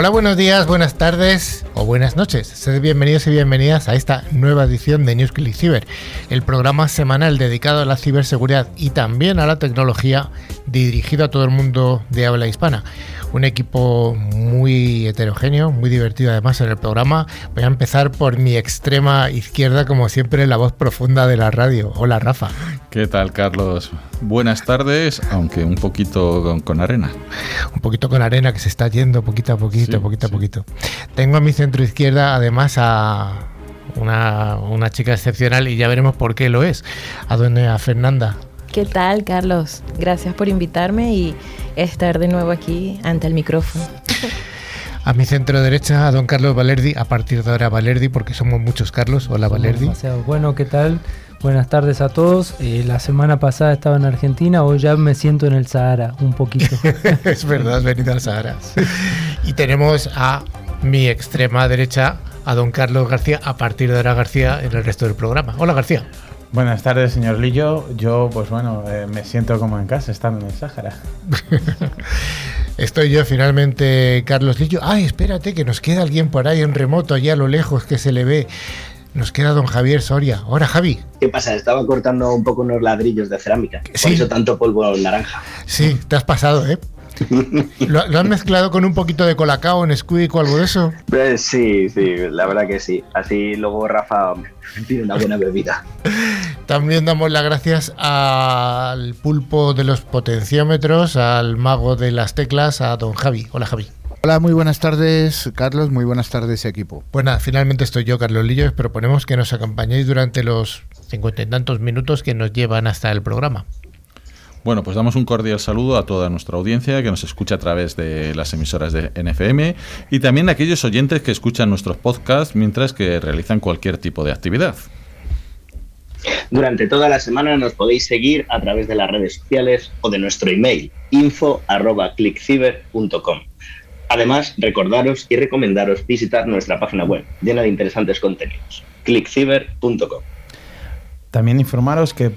Hola, buenos días, buenas tardes o buenas noches. Sed bienvenidos y bienvenidas a esta nueva edición de News Cyber, el programa semanal dedicado a la ciberseguridad y también a la tecnología dirigido a todo el mundo de habla hispana un equipo muy heterogéneo, muy divertido además en el programa. Voy a empezar por mi extrema izquierda, como siempre, la voz profunda de la radio. Hola, Rafa. ¿Qué tal, Carlos? Buenas tardes, aunque un poquito con, arena. Un poquito con arena que se está yendo poquito a poquito, poquito a poquito. Tengo a mi centro izquierda además a una, una chica excepcional y ya veremos por qué lo es, a doña Fernanda. ¿Qué tal, Carlos? Gracias por invitarme y estar de nuevo aquí ante el micrófono. A mi centro derecha, a don Carlos Valerdi, a partir de ahora Valerdi, porque somos muchos Carlos. Hola Valerdi. Bueno, ¿qué tal? Buenas tardes a todos. Eh, la semana pasada estaba en Argentina, hoy ya me siento en el Sahara, un poquito. es verdad, has venido al Sahara. y tenemos a mi extrema derecha, a don Carlos García, a partir de ahora García, en el resto del programa. Hola García. Buenas tardes, señor Lillo. Yo, pues bueno, eh, me siento como en casa, estando en el Sáhara. Estoy yo finalmente, Carlos Lillo. Ay, espérate, que nos queda alguien por ahí en remoto, allá a lo lejos que se le ve. Nos queda don Javier Soria. Ahora, Javi. ¿Qué pasa? Estaba cortando un poco unos ladrillos de cerámica. Por eso tanto polvo naranja. Sí, te has pasado, ¿eh? ¿Lo, han mezclado con un poquito de colacao, en Squeak o algo de eso? Eh, sí, sí, la verdad que sí. Así luego Rafa tiene una buena bebida. También damos las gracias al pulpo de los potenciómetros, al mago de las teclas, a don Javi. Hola Javi. Hola, muy buenas tardes, Carlos. Muy buenas tardes, equipo. Pues nada, finalmente estoy yo, Carlos Lillo. y proponemos que nos acompañéis durante los cincuenta y tantos minutos que nos llevan hasta el programa. Bueno, pues damos un cordial saludo a toda nuestra audiencia que nos escucha a través de las emisoras de NFM y también a aquellos oyentes que escuchan nuestros podcasts mientras que realizan cualquier tipo de actividad. Durante toda la semana nos podéis seguir a través de las redes sociales o de nuestro email info@clickciber.com. Además, recordaros y recomendaros visitar nuestra página web llena de interesantes contenidos, clickciber.com. También informaros que,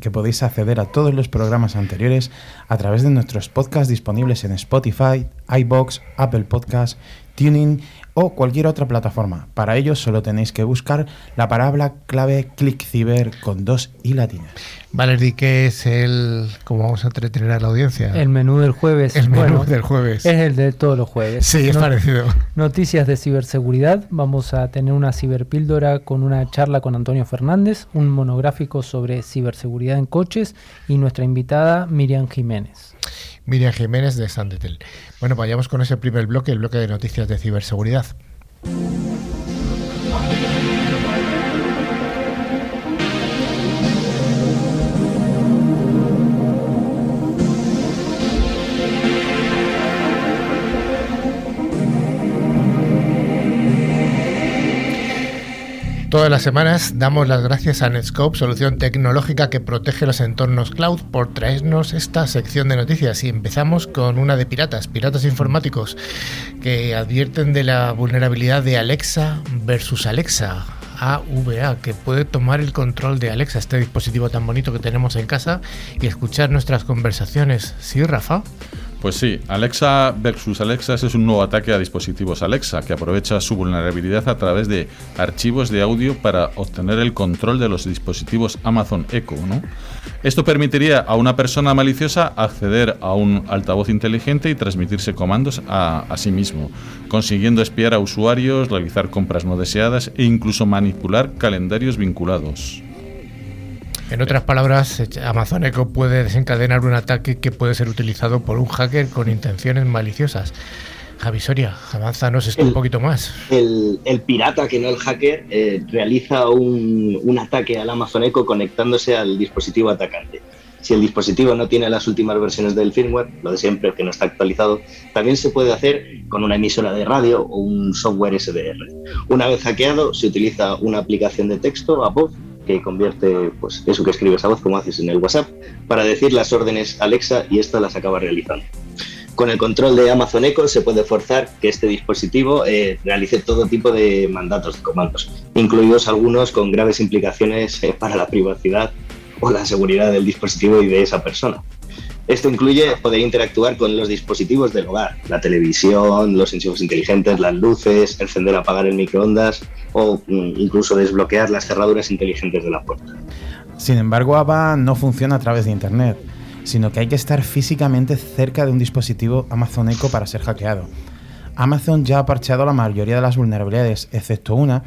que, podéis acceder a todos los programas anteriores a través de nuestros podcasts disponibles en Spotify, iBox, Apple Podcasts, Tuning o cualquier otra plataforma. Para ello solo tenéis que buscar la palabra clave ClickCiber con dos y latinas. Valerdi, ¿qué es el... cómo vamos a entretener a la audiencia? El menú del jueves. El menú del jueves. Es el de todos los jueves. Sí, es parecido. Noticias de ciberseguridad. Vamos a tener una ciberpíldora con una charla con Antonio Fernández, un monográfico sobre ciberseguridad en coches y nuestra invitada Miriam Jiménez. Miriam Jiménez de Sandetel. Bueno, vayamos con ese primer bloque, el bloque de noticias de ciberseguridad. Todas las semanas damos las gracias a Netscope, solución tecnológica que protege los entornos cloud, por traernos esta sección de noticias. Y empezamos con una de piratas, piratas informáticos, que advierten de la vulnerabilidad de Alexa versus Alexa. AVA, que puede tomar el control de Alexa, este dispositivo tan bonito que tenemos en casa, y escuchar nuestras conversaciones. ¿Sí, Rafa? Pues sí, Alexa versus Alexa es un nuevo ataque a dispositivos Alexa que aprovecha su vulnerabilidad a través de archivos de audio para obtener el control de los dispositivos Amazon Echo. Esto permitiría a una persona maliciosa acceder a un altavoz inteligente y transmitirse comandos a sí mismo, consiguiendo espiar a usuarios, realizar compras no deseadas e incluso manipular calendarios vinculados. En otras palabras, Amazon Echo puede desencadenar un ataque que puede ser utilizado por un hacker con intenciones maliciosas. Javi Soria, avanzanos esto un poquito más. El, pirata, que no el hacker, eh, realiza un, un, ataque al Amazon Echo conectándose al dispositivo atacante. Si el dispositivo no tiene las últimas versiones del firmware, lo de siempre, que no está actualizado, también se puede hacer con una emisora de radio o un software SDR. Una vez hackeado, se utiliza una aplicación de texto a voz que convierte pues, eso que escribes a voz, como haces en el WhatsApp, para decir las órdenes Alexa y esta las acaba realizando. Con el control de Amazon Echo se puede forzar que este dispositivo eh, realice todo tipo de mandatos de comandos, incluidos algunos con graves implicaciones eh, para la privacidad o la seguridad del dispositivo y de esa persona. Esto incluye poder interactuar con los dispositivos del hogar, la televisión, los enchufes inteligentes, las luces, encender o apagar el microondas o mm, incluso desbloquear las cerraduras inteligentes de la puerta. Sin embargo, ABA no funciona a través de Internet, sino que hay que estar físicamente cerca de un dispositivo Amazon Echo para ser hackeado. Amazon ya ha parcheado la mayoría de las vulnerabilidades, excepto una,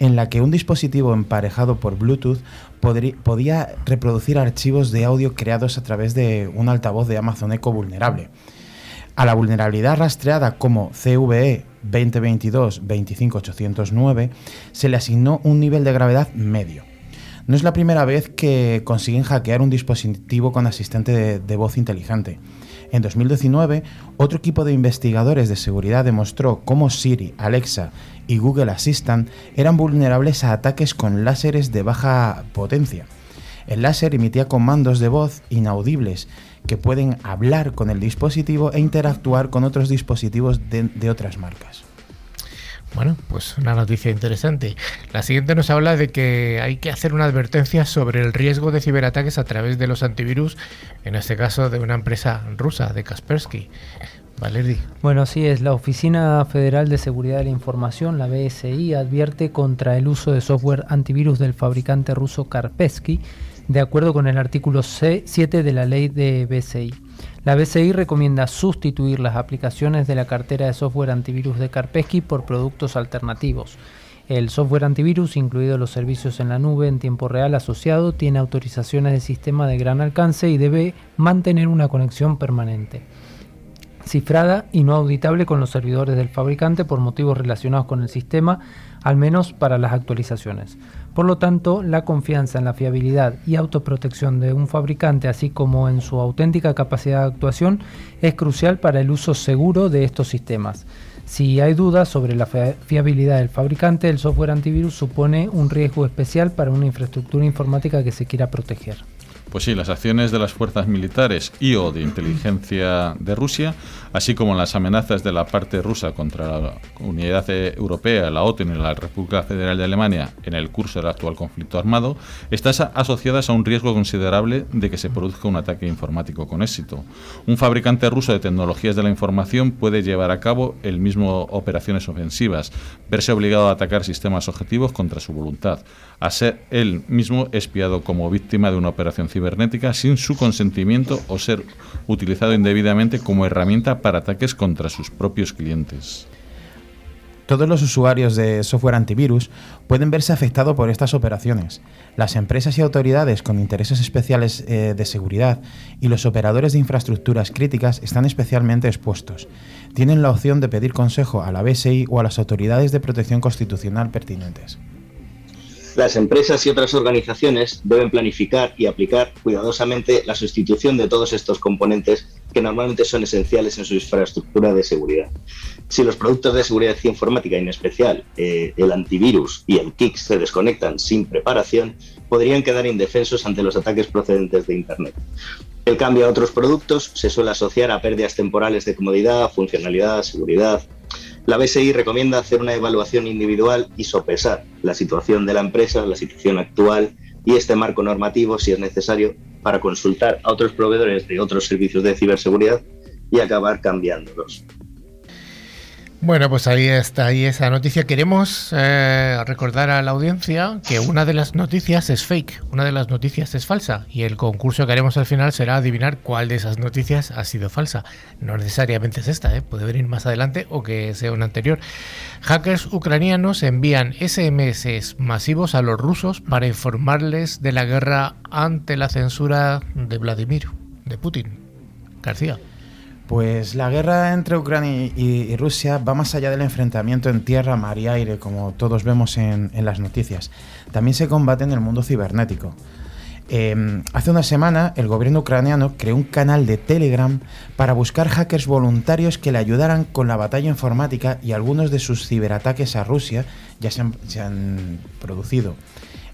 en la que un dispositivo emparejado por Bluetooth podía reproducir archivos de audio creados a través de un altavoz de Amazon Echo vulnerable. A la vulnerabilidad rastreada como CVE 2022-25809 se le asignó un nivel de gravedad medio. No es la primera vez que consiguen hackear un dispositivo con asistente de, voz inteligente. En 2019, otro equipo de investigadores de seguridad demostró cómo Siri, Alexa y Google Assistant eran vulnerables a ataques con láseres de baja potencia. El láser emitía comandos de voz inaudibles que pueden hablar con el dispositivo e interactuar con otros dispositivos de otras marcas. Bueno, pues una noticia interesante. La siguiente nos habla de que hay que hacer una advertencia sobre el riesgo de ciberataques a través de los antivirus, en este caso de una empresa rusa, de Kaspersky. Valerdi. Bueno, sí es. La Oficina Federal de Seguridad de la Información, la BSI, advierte contra el uso de software antivirus del fabricante ruso Kaspersky, de acuerdo con el artículo 7 de la ley de BSI. La BCI recomienda sustituir las aplicaciones de la cartera de software antivirus de Kaspersky por productos alternativos. El software antivirus, incluidos los servicios en la nube en tiempo real asociado, tiene autorizaciones de sistema de gran alcance y debe mantener una conexión permanente, cifrada y no auditable con los servidores del fabricante por motivos relacionados con el sistema, al menos para las actualizaciones. Por lo tanto, la confianza en la fiabilidad y autoprotección de un fabricante, así como en su auténtica capacidad de actuación, es crucial para el uso seguro de estos sistemas. Si hay dudas sobre la fiabilidad del fabricante, el software antivirus supone un riesgo especial para una infraestructura informática que se quiera proteger. Pues sí, las acciones de las fuerzas militares y o de inteligencia de Rusia, así como las amenazas de la parte rusa contra la Unidad Europea, la OTAN y la República Federal de Alemania en el curso del actual conflicto armado, están asociadas a un riesgo considerable de que se produzca un ataque informático con éxito. Un fabricante ruso de tecnologías de la información puede llevar a cabo el mismo operaciones ofensivas, verse obligado a atacar sistemas objetivos contra su voluntad, a ser él mismo espiado como víctima de una operación cibernética sin su consentimiento o ser utilizado indebidamente como herramienta para ataques contra sus propios clientes. Todos los usuarios de software antivirus pueden verse afectados por estas operaciones. Las empresas y autoridades con intereses especiales eh, de seguridad y los operadores de infraestructuras críticas están especialmente expuestos. Tienen la opción de pedir consejo a la BSI o a las autoridades de protección constitucional pertinentes. Las empresas y otras organizaciones deben planificar y aplicar cuidadosamente la sustitución de todos estos componentes que normalmente son esenciales en su infraestructura de seguridad. Si los productos de seguridad informática, en especial eh, el antivirus y el KIX, se desconectan sin preparación, podrían quedar indefensos ante los ataques procedentes de Internet. El cambio a otros productos se suele asociar a pérdidas temporales de comodidad, funcionalidad, seguridad, la BSI recomienda hacer una evaluación individual y sopesar la situación de la empresa, la situación actual y este marco normativo, si es necesario, para consultar a otros proveedores de otros servicios de ciberseguridad y acabar cambiándolos. Bueno, pues ahí está, ahí esa noticia. Queremos eh, recordar a la audiencia que una de las noticias es fake, una de las noticias es falsa y el concurso que haremos al final será adivinar cuál de esas noticias ha sido falsa. No necesariamente es esta, ¿eh? puede venir más adelante o que sea una anterior. Hackers ucranianos envían SMS masivos a los rusos para informarles de la guerra ante la censura de Vladimir, de Putin. García. Pues la guerra entre Ucrania y, Rusia va más allá del enfrentamiento en tierra, mar y aire, como todos vemos en, las noticias. También se combate en el mundo cibernético. Em, hace una semana el gobierno ucraniano creó un canal de Telegram para buscar hackers voluntarios que le ayudaran con la batalla informática y algunos de sus ciberataques a Rusia ya se han, se han producido.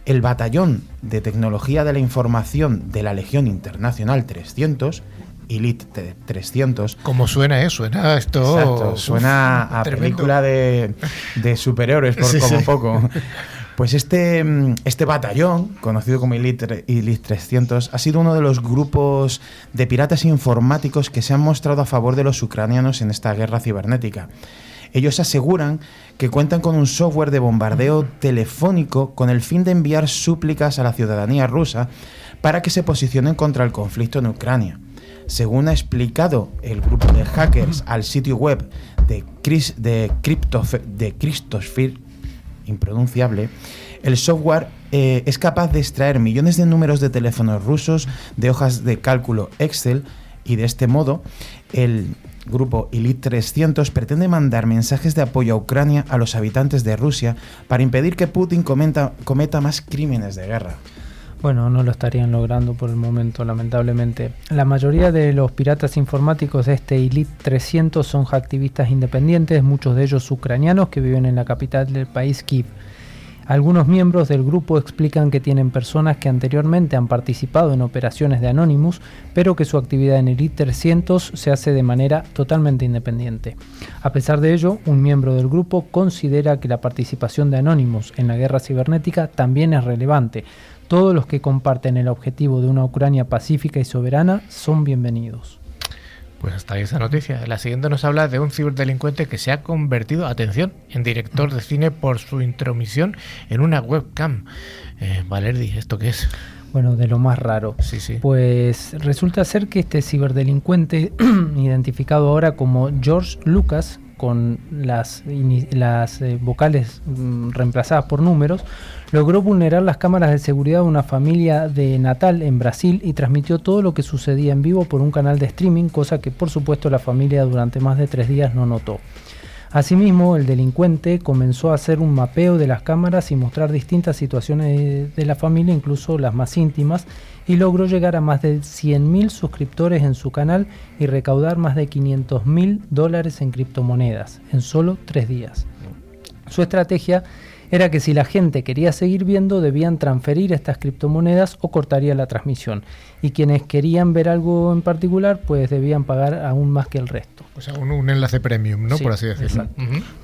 El batallón de tecnología de la información de la Legión Internacional 300 Elite 300. ¿Cómo suena eso? Suena esto. suena a película de, de superhéroes, por como poco. Pues este, mm, este batallón, conocido como Elite, Elite 300, ha sido uno de los grupos de piratas informáticos que se han mostrado a favor de los ucranianos en esta guerra cibernética. Ellos aseguran que cuentan con un software de bombardeo telefónico con el fin de enviar súplicas a la ciudadanía rusa para que se posicionen contra el conflicto en Ucrania. Según ha explicado el grupo de hackers al sitio web de, Chris, de, de Christosphere, impronunciable, el software eh, es capaz de extraer millones de números de teléfonos rusos de hojas de cálculo Excel y de este modo el grupo Elite 300 pretende mandar mensajes de apoyo a Ucrania a los habitantes de Rusia para impedir que Putin cometa más crímenes de guerra. Bueno, no lo estarían logrando por el momento, lamentablemente. La mayoría de los piratas informáticos de este Elite 300 son activistas independientes, muchos de ellos ucranianos que viven en la capital del país, Kiev. Algunos miembros del grupo explican que tienen personas que anteriormente han participado en operaciones de Anonymous, pero que su actividad en Elite 300 se hace de manera totalmente independiente. A pesar de ello, un miembro del grupo considera que la participación de Anonymous en la guerra cibernética también es relevante, todos los que comparten el objetivo de una Ucrania pacífica y soberana son bienvenidos. Pues hasta ahí esa noticia. La siguiente nos habla de un ciberdelincuente que se ha convertido, atención, en director de cine por su intromisión en una webcam. Eh, Valerdi, ¿esto qué es? Bueno, de lo más raro. Sí, sí. Pues resulta ser que este ciberdelincuente, identificado ahora como George Lucas, con las, las eh, vocales mm, reemplazadas por números, logró vulnerar las cámaras de seguridad de una familia de Natal en Brasil y transmitió todo lo que sucedía en vivo por un canal de streaming, cosa que por supuesto la familia durante más de tres días no notó. Asimismo, el delincuente comenzó a hacer un mapeo de las cámaras y mostrar distintas situaciones de la familia, incluso las más íntimas, y logró llegar a más de 100.000 suscriptores en su canal y recaudar más de 500.000 dólares en criptomonedas en solo tres días. Su estrategia era que si la gente quería seguir viendo debían transferir estas criptomonedas o cortaría la transmisión. Y quienes querían ver algo en particular pues debían pagar aún más que el resto. O sea, un, enlace premium, ¿no? Por así decirlo.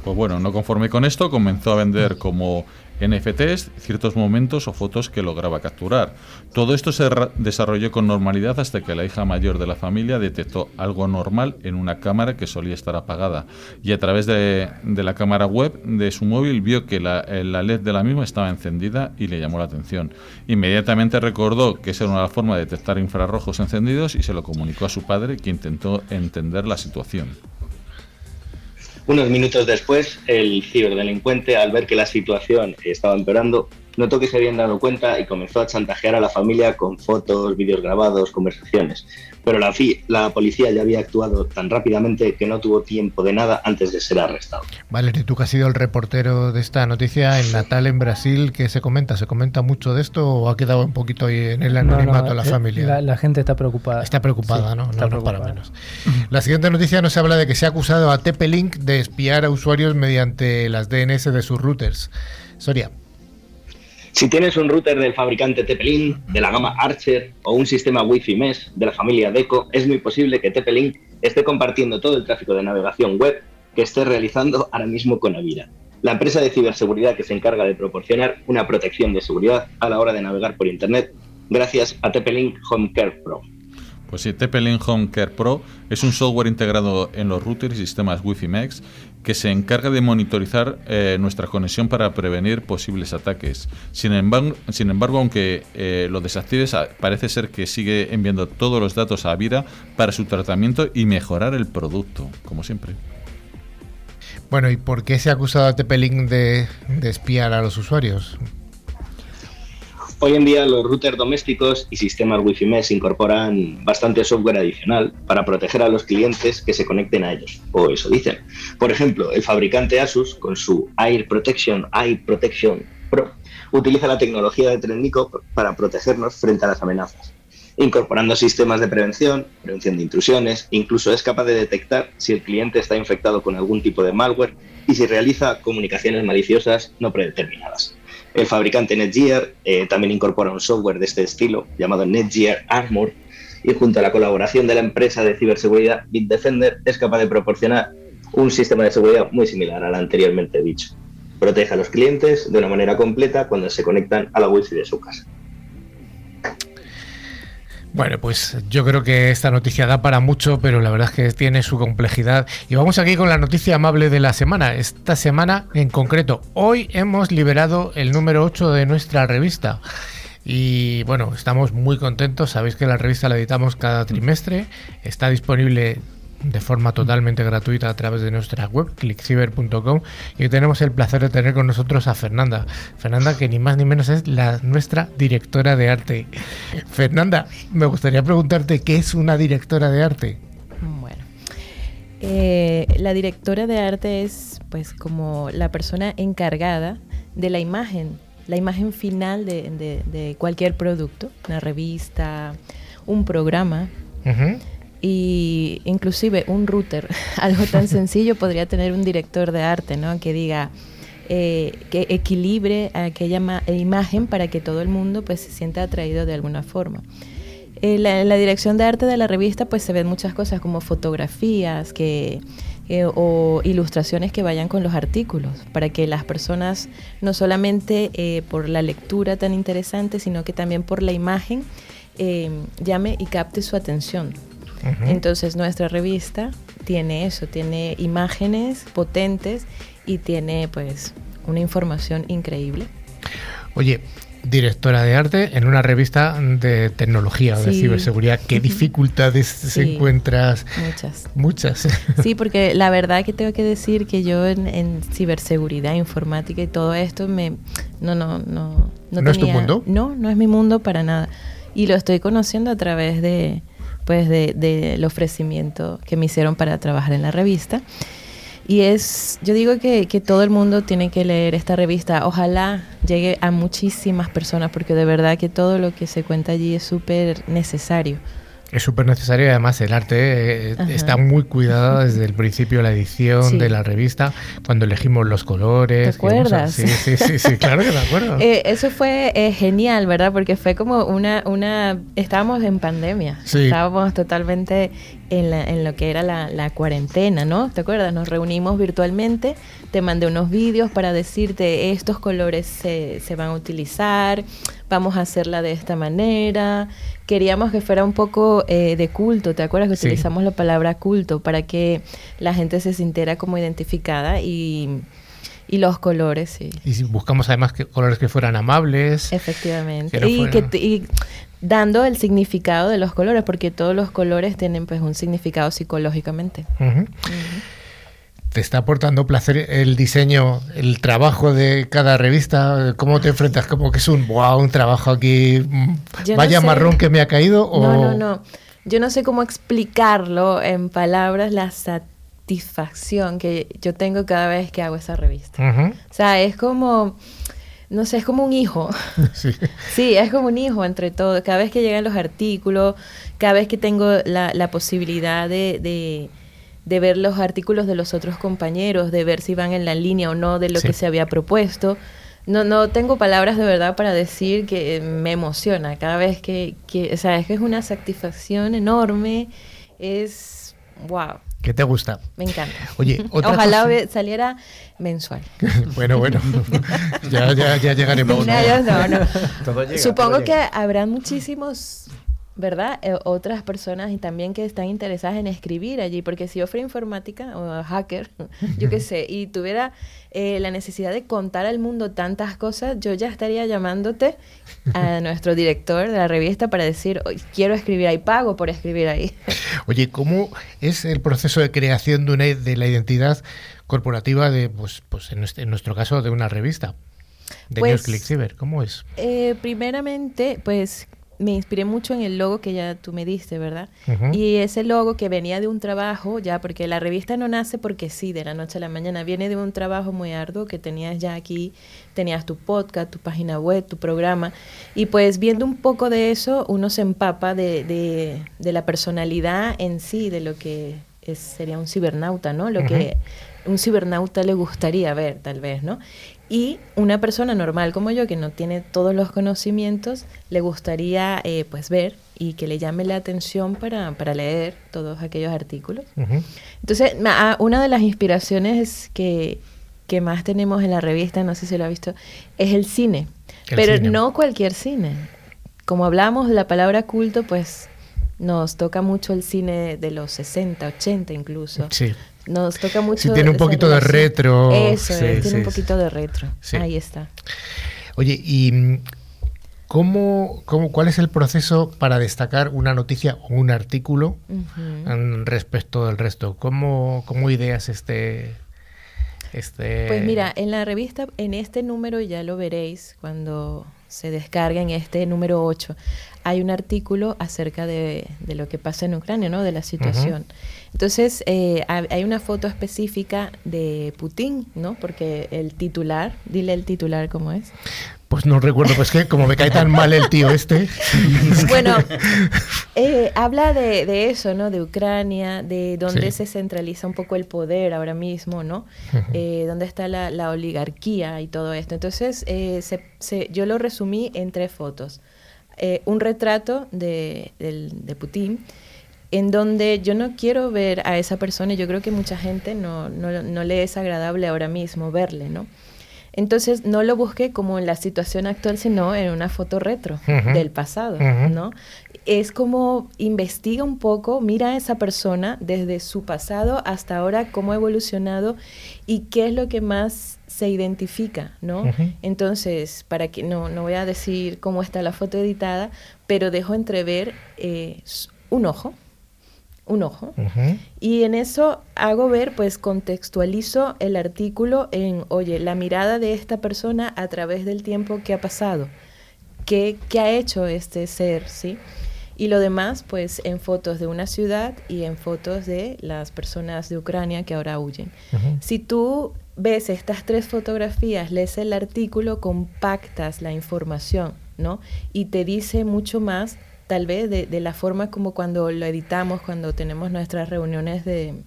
Pues bueno, no conforme con esto, comenzó a vender como NFTs, ciertos momentos o fotos que lograba capturar. Todo esto se desarrolló con normalidad hasta que la hija mayor de la familia detectó algo normal en una cámara que solía estar apagada y a través de, la cámara web de su móvil vio que la, la, LED de la misma estaba encendida y le llamó la atención. Inmediatamente recordó que esa era una forma de detectar infrarrojos encendidos y se lo comunicó a su padre que intentó entender la situación. Unos minutos después, el ciberdelincuente, al ver que la situación estaba empeorando, notó que se habían dado cuenta y comenzó a chantajear a la familia con fotos, vídeos grabados, conversaciones. Pero la, la policía ya había actuado tan rápidamente que no tuvo tiempo de nada antes de ser arrestado. Vale, tú que has sido el reportero de esta noticia en Natal, en Brasil, ¿qué se comenta? ¿Se comenta mucho de esto o ha quedado un poquito ahí en el anonimato de la eh, familia? La, gente está preocupada. Está preocupada, ¿no? no, para menos. La siguiente noticia nos habla de que se ha acusado a TP-Link de espiar a usuarios mediante las DNS de sus routers. Soria. Si tienes un router del fabricante TP-Link, de la gama Archer o un sistema Wi-Fi Mesh de la familia Deco, es muy posible que TP-Link esté compartiendo todo el tráfico de navegación web que esté realizando ahora mismo con Avira, la empresa de ciberseguridad que se encarga de proporcionar una protección de seguridad a la hora de navegar por Internet gracias a TP-Link Home Care Pro. Pues sí, TP-Link Home Care Pro es un software integrado en los routers y sistemas Wi-Fi Mesh que se encarga de monitorizar eh, nuestra conexión para prevenir posibles ataques. Sin embargo, sin embargo aunque eh, lo desactives, parece ser que sigue enviando todos los datos a Avira para su tratamiento y mejorar el producto, como siempre. Bueno, ¿y por qué se ha acusado a TP-Link de, de espiar a los usuarios? Hoy en día los routers domésticos y sistemas Wi-Fi Mesh incorporan bastante software adicional para proteger a los clientes que se conecten a ellos, o eso dicen. Por ejemplo, el fabricante Asus, con su Air Protection, Air Protection Pro, utiliza la tecnología de Trendico para protegernos frente a las amenazas, incorporando sistemas de prevención, prevención de intrusiones, incluso es capaz de detectar si el cliente está infectado con algún tipo de malware y si realiza comunicaciones maliciosas no predeterminadas. El fabricante Netgear eh, también incorpora un software de este estilo llamado Netgear Armor y junto a la colaboración de la empresa de ciberseguridad Bitdefender es capaz de proporcionar un sistema de seguridad muy similar al anteriormente dicho. protege a los clientes de una manera completa cuando se conectan a la wifi de su casa. Bueno, pues yo creo que esta noticia da para mucho, pero la verdad es que tiene su complejidad. Y vamos aquí con la noticia amable de la semana. Esta semana en concreto, hoy hemos liberado el número 8 de nuestra revista. Y bueno, estamos muy contentos. Sabéis que la revista la editamos cada trimestre. Está disponible de forma totalmente gratuita a través de nuestra web, clickciber.com, y tenemos el placer de tener con nosotros a Fernanda. Fernanda, que ni más ni menos es la, nuestra directora de arte. Fernanda, me gustaría preguntarte, ¿qué es una directora de arte? Bueno, eh, la directora de arte es pues como la persona encargada de la imagen, la imagen final de, de, cualquier producto, una revista, un programa y inclusive un router, algo tan sencillo podría tener un director de arte, ¿no? Que diga, eh, que equilibre aquella imagen para que todo el mundo pues se sienta atraído de alguna forma. En la, la, dirección de arte de la revista pues se ven muchas cosas como fotografías que, eh, o ilustraciones que vayan con los artículos, para que las personas no solamente eh, por la lectura tan interesante, sino que también por la imagen llame y capte su atención. Entonces nuestra revista tiene eso, tiene imágenes potentes y tiene pues una información increíble. Oye, directora de arte en una revista de tecnología o de ciberseguridad. ¿Qué dificultades encuentras? Muchas. Muchas. Sí, porque la verdad que tengo que decir que yo en, ciberseguridad, informática y todo esto me no no no no, es tu mundo? No, no es mi mundo para nada. Y lo estoy conociendo a través de pues del de, ofrecimiento que me hicieron para trabajar en la revista. Y es, yo digo que, que, todo el mundo tiene que leer esta revista. Ojalá llegue a muchísimas personas porque de verdad que todo lo que se cuenta allí es súper necesario. Es súper necesario y además el arte eh, está muy cuidado desde el principio de la edición de la revista, cuando elegimos los colores. ¿Te acuerdas? Sí, sí, sí, claro que me acuerdo. Eh, eso fue eh, genial, ¿verdad? Porque fue como una, una, estábamos en pandemia, estábamos totalmente en, en, lo que era la, la, cuarentena, ¿no? ¿Te acuerdas? Nos reunimos virtualmente, te mandé unos vídeos para decirte estos colores se, se van a utilizar, vamos a hacerla de esta manera, queríamos que fuera un poco eh, de culto, ¿te acuerdas que utilizamos la palabra culto para que la gente se sintiera como identificada y, y los colores, sí. Y buscamos además que colores que fueran amables. Efectivamente. y, que, dando el significado de los colores, porque todos los colores tienen pues un significado psicológicamente te está aportando placer el diseño, el trabajo de cada revista? ¿Cómo te enfrentas? ¿Como que es un wow, un trabajo aquí, mm, vaya marrón que me ha caído? O... No, no, no. Yo no sé cómo explicarlo en palabras, la satisfacción que yo tengo cada vez que hago esa revista. O sea, es como, no sé, es como un hijo. Sí. sí, es como un hijo entre todos. Cada vez que llegan los artículos, cada vez que tengo la, la posibilidad de de ver los artículos de los otros compañeros, de ver si van en la línea o no de lo que se había propuesto. No, no tengo palabras de verdad para decir que me emociona cada vez que, que o sea, es que es una satisfacción enorme, es wow. ¿Qué te gusta? Me encanta. Oye, Ojalá saliera mensual. bueno, bueno, ya, ya, ya llegaremos. No, no, Supongo que habrán muchísimos ¿verdad? Eh, otras personas y también que están interesadas en escribir allí, porque si yo fuera informática o hacker, yo qué sé, y tuviera eh, la necesidad de contar al mundo tantas cosas, yo ya estaría llamándote a nuestro director de la revista para decir, quiero escribir ahí, pago por escribir ahí. Oye, ¿cómo es el proceso de creación de, una, de la identidad corporativa de, pues, pues en, nuestro, caso, de una revista? De pues, Cyber, ¿cómo es? Eh, primeramente, pues me inspiré mucho en el logo que ya tú me diste, ¿verdad? Y ese logo que venía de un trabajo, ya, porque la revista no nace porque sí, de la noche a la mañana, viene de un trabajo muy arduo que tenías ya aquí, tenías tu podcast, tu página web, tu programa, y pues viendo un poco de eso, uno se empapa de, de, de la personalidad en sí, de lo que es, sería un cibernauta, ¿no? Lo que un cibernauta le gustaría ver, tal vez, ¿no? Y una persona normal como yo, que no tiene todos los conocimientos, le gustaría eh, pues ver y que le llame la atención para, para leer todos aquellos artículos. Entonces, una de las inspiraciones que, que más tenemos en la revista, no sé si lo ha visto, es el cine. pero no cualquier cine. Como hablamos de la palabra culto, pues nos toca mucho el cine de los 60, 80 incluso. Sí. Nos toca mucho. Sí, tiene un poquito de retro. Eso, tiene un poquito de retro. Ahí está. Oye, ¿y cómo, cómo, cuál es el proceso para destacar una noticia o un artículo respecto del resto? ¿Cómo, cómo ideas este, este...? Pues mira, en la revista, en este número ya lo veréis cuando se descarga en este número 8, hay un artículo acerca de, lo que pasa en Ucrania, ¿no? De la situación. Entonces, eh, hay una foto específica de Putin, ¿no? Porque el titular, dile el titular cómo es. Pues no recuerdo, pues que como me cae tan mal el tío este. bueno, eh, habla de, eso, ¿no? De Ucrania, de dónde se centraliza un poco el poder ahora mismo, ¿no? Eh, dónde está la, oligarquía y todo esto. Entonces, eh, yo lo resumí en tres fotos. un retrato de, de, Putin, en donde yo no quiero ver a esa persona y yo creo que mucha gente no, no, no le es agradable ahora mismo verle, ¿no? Entonces no lo busqué como en la situación actual, sino en una foto retro del pasado, ¿no? Es como investiga un poco, mira a esa persona desde su pasado hasta ahora, cómo ha evolucionado y qué es lo que más se identifica, ¿no? Entonces, para que no, no voy a decir cómo está la foto editada, pero dejo entrever eh, un ojo, un ojo. Y en eso hago ver, pues contextualizo el artículo en, oye, la mirada de esta persona a través del tiempo que ha pasado. ¿Qué, qué ha hecho este ser? ¿Sí? Y lo demás, pues en fotos de una ciudad y en fotos de las personas de Ucrania que ahora huyen. Si tú ves estas tres fotografías, lees el artículo, compactas la información, ¿no? Y te dice mucho más tal vez de, la forma como cuando lo editamos, cuando tenemos nuestras reuniones de,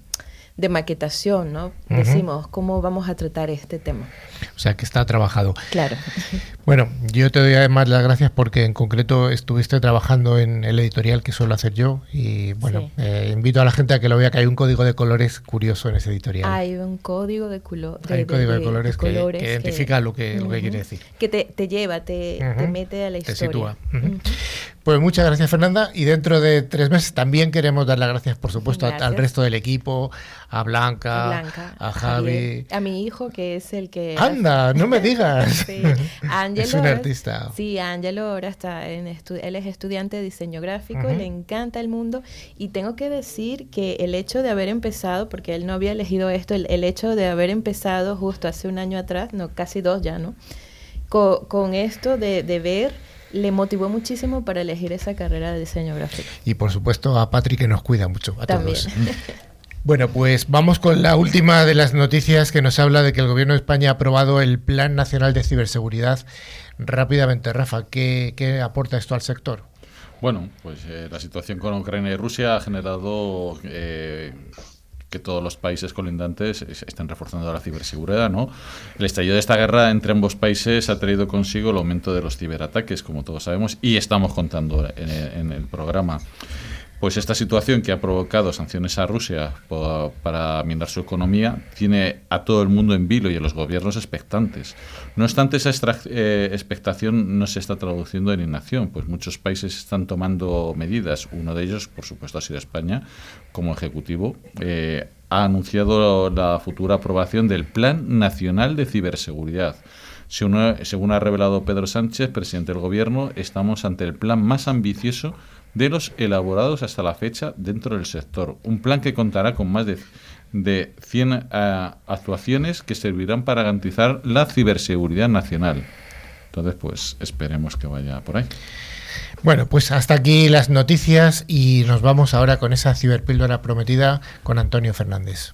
maquetación, ¿no? Decimos, ¿cómo vamos a tratar este tema? O sea, que está trabajado. Claro. Bueno, yo te doy además las gracias porque en concreto estuviste trabajando en el editorial que suelo hacer yo y bueno, eh, invito a la gente a que lo vea que hay un código de colores curioso en ese editorial. Hay un código de, colores hay un código de, colores, que, identifica lo, que, lo que quiere decir. Que te, lleva, te, mete a la historia. Te sitúa. Pues muchas gracias Fernanda y dentro de tres meses también queremos dar las gracias por supuesto al resto del equipo, a Blanca, a Javi, a mi hijo que es el que... Anda, no me digas. sí. es un artista. Sí, Angelo ahora está en él es estudiante de diseño gráfico, le encanta el mundo y tengo que decir que el hecho de haber empezado, porque él no había elegido esto, el, hecho de haber empezado justo hace un año atrás, no, casi dos ya, ¿no? Con, esto de, de ver le motivó muchísimo para elegir esa carrera de diseño gráfico. Y por supuesto a Patrick que nos cuida mucho, a todos. Bueno, pues vamos con la última de las noticias que nos habla de que el Gobierno de España ha aprobado el Plan Nacional de Ciberseguridad. Rápidamente, Rafa, ¿qué, aporta esto al sector? Bueno, pues eh, la situación con Ucrania y Rusia ha generado eh, que todos los países colindantes estén reforzando la ciberseguridad, ¿no? El estallido de esta guerra entre ambos países ha traído consigo el aumento de los ciberataques, como todos sabemos, y estamos contando en el programa. Pues esta situación que ha provocado sanciones a Rusia para minar su economía tiene a todo el mundo en vilo y a los gobiernos expectantes. No obstante, esa eh, expectación no se está traduciendo en inacción, pues muchos países están tomando medidas. Uno de ellos, por supuesto, ha sido España, como ejecutivo. Eh, ha anunciado la futura aprobación del Plan Nacional de Ciberseguridad. Según ha revelado Pedro Sánchez, presidente del Gobierno, estamos ante el plan más ambicioso de los elaborados hasta la fecha dentro del sector. Un plan que contará con más de, de 100 eh, actuaciones que servirán para garantizar la ciberseguridad nacional. Entonces, pues esperemos que vaya por ahí. Bueno, pues hasta aquí las noticias y nos vamos ahora con esa ciberpíldora prometida con Antonio Fernández.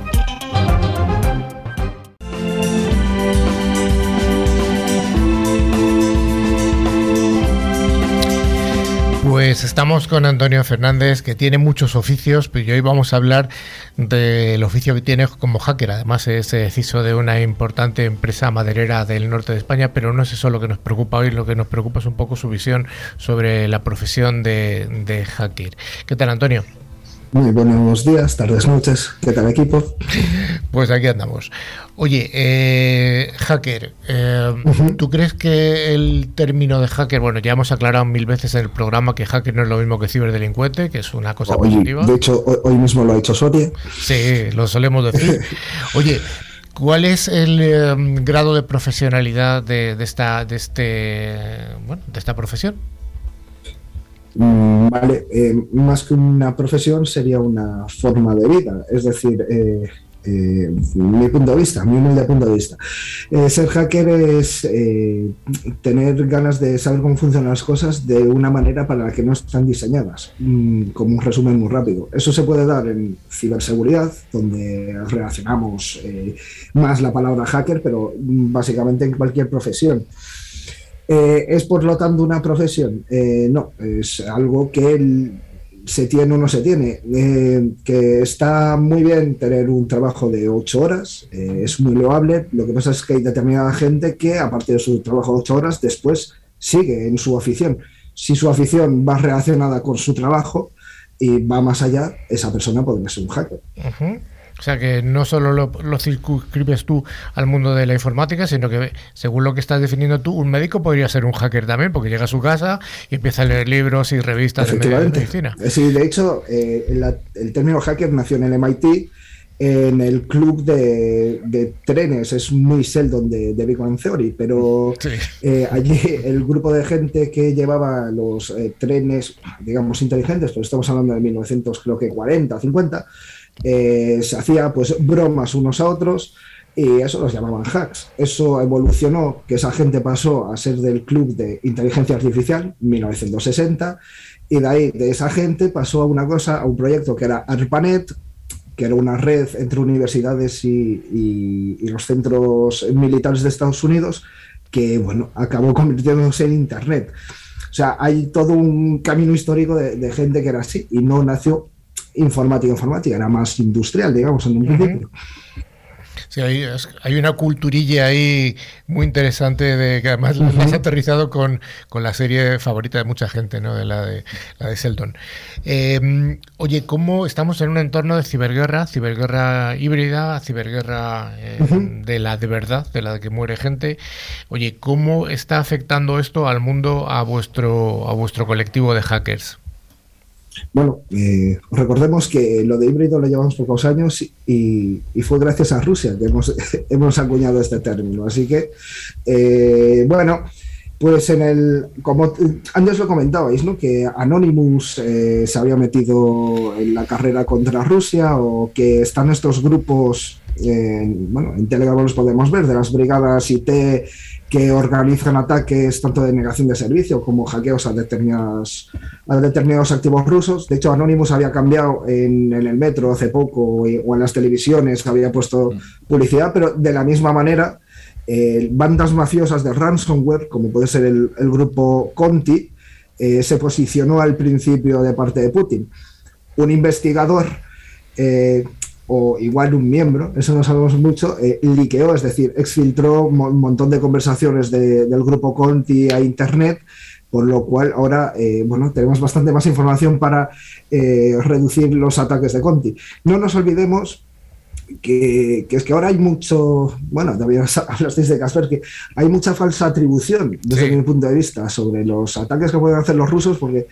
Pues estamos con Antonio Fernández, que tiene muchos oficios, pero hoy vamos a hablar del oficio que tiene como hacker. Además es CISO de una importante empresa maderera del norte de España, pero no es eso lo que nos preocupa hoy, lo que nos preocupa es un poco su visión sobre la profesión de, de hacker. ¿Qué tal, Antonio? Muy buenos días, tardes, noches. ¿Qué tal, equipo? Pues aquí andamos. Oye, eh, hacker, eh, ¿tú crees que el término de hacker, bueno, ya hemos aclarado mil veces en el programa que hacker no es lo mismo que ciberdelincuente, que es una cosa positiva? De hecho, hoy, mismo lo ha hecho Soria. Sí, lo solemos decir. Oye, ¿Cuál es el em, grado de profesionalidad de, de, esta de este bueno, de esta profesión? Mm, vale, eh, más que una profesión sería una forma de vida, es decir, eh, eh, mi punto de vista, mi humilde punto de vista. ser hacker es tener ganas de saber cómo funcionan las cosas de una manera para la que no están diseñadas, mm, como un resumen muy rápido. Eso se puede dar en ciberseguridad, donde relacionamos más la palabra hacker, pero mm, básicamente en cualquier profesión. Eh, ¿Es por lo tanto una profesión? Eh, no, es algo que se tiene o no se tiene. Eh, que está muy bien tener un trabajo de ocho horas, es muy loable. Lo que pasa es que hay determinada gente que, a partir de su trabajo de ocho horas, después sigue en su afición. Si su afición va relacionada con su trabajo y va más allá, esa persona podría ser un hacker. O sea que no solo lo, circunscribes tú al mundo de la informática, sino que según lo que estás definiendo tú, un médico podría ser un hacker también, porque llega a su casa y empieza a leer libros y revistas de medicina. Eh, sí, de hecho, eh, el término hacker nació en el MIT, en el club de, trenes, es muy Sheldon de, de Big Bang Theory, pero eh, allí el grupo de gente que llevaba los trenes, digamos, inteligentes, pero estamos hablando de 1940, 50, eh, se hacía pues bromas unos a otros y eso los llamaban hacks. Eso evolucionó, que esa gente pasó a ser del club de inteligencia artificial, 1960, y de ahí, de esa gente, pasó a una cosa, a un proyecto que era ARPANET, que era una red entre universidades y, los centros militares de Estados Unidos, que bueno, acabó convirtiéndose en Internet. O sea, hay todo un camino histórico de, de gente que era así y no nació informática, informática, era más industrial, digamos, en un principio. Sí, hay, hay, una culturilla ahí muy interesante de que además lo has aterrizado con, la serie favorita de mucha gente, ¿no? De la de la de Sheldon. Em, oye, ¿cómo estamos en un entorno de ciberguerra, ciberguerra híbrida, ciberguerra eh, de la de verdad, de la que muere gente? Oye, ¿cómo está afectando esto al mundo, a vuestro, a vuestro colectivo de hackers? Bueno, eh, recordemos que lo de híbrido lo llevamos pocos años y, fue gracias a Rusia que hemos, hemos acuñado este término. Así que, eh, bueno, pues en el, como antes lo comentabais, ¿no? que Anonymous eh, se había metido en la carrera contra Rusia o que están estos grupos, bueno, en Telegram los podemos ver, de las brigadas IT que organizan ataques tanto de negación de servicio como hackeos a determinados, a determinados activos rusos. De hecho, Anonymous había cambiado en, el metro hace poco o en las televisiones, había puesto mm. publicidad, pero de la misma manera, eh, bandas mafiosas de ransomware, como puede ser el, grupo Conti, eh, se posicionó al principio de parte de Putin. Un investigador eh, o igual un miembro, eso no sabemos mucho, eh, liqueó, es decir, exfiltró un montón de conversaciones del grupo Conti a Internet, por lo cual ahora eh, bueno, tenemos bastante más información para eh, reducir los ataques de Conti. No nos olvidemos que, es que ahora hay mucho, bueno, también hablasteis de Casper, que hay mucha falsa atribución desde mi punto de vista sobre los ataques que pueden hacer los rusos, porque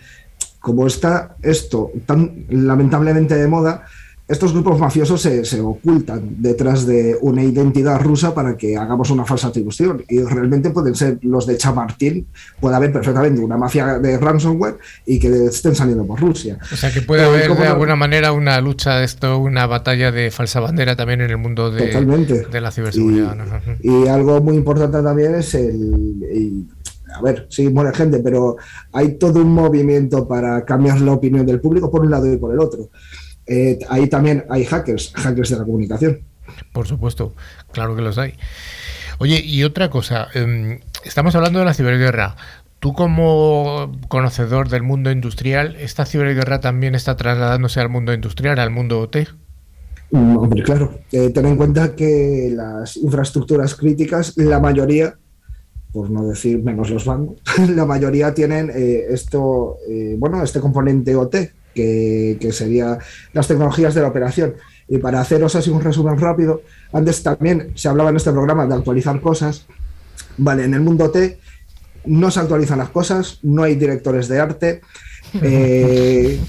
como está esto tan lamentablemente de moda, estos grupos mafiosos se, ocultan detrás de una identidad rusa para que hagamos una falsa atribución. Y realmente pueden ser los de Chamartín, puede haber perfectamente una mafia de ransomware y que estén saliendo por Rusia. O sea que puede haber de alguna manera una lucha, esto, una batalla de falsa bandera también en el mundo de, de la ciberseguridad. Y, algo muy importante también es el, a ver, sí muere gente, pero hay todo un movimiento para cambiar la opinión del público por un lado y por el otro. Eh, ahí también hay hackers, hackers de la comunicación. Por supuesto, claro que los hay. Oye, y otra cosa, em, estamos hablando de la ciberguerra. Tú como conocedor del mundo industrial, ¿esta ciberguerra también está trasladándose al mundo industrial, al mundo OT? Mm, hombre, claro. Eh, ten en cuenta que las infraestructuras críticas, la mayoría, por no decir menos los bancos, la mayoría tienen eh, esto, bueno, este componente OT, que, que sería las tecnologías de la operación. Y para haceros así un resumen rápido, antes también se hablaba en este programa de actualizar cosas. Vale, en el mundo T no se actualizan las cosas, no hay directores de arte. eh,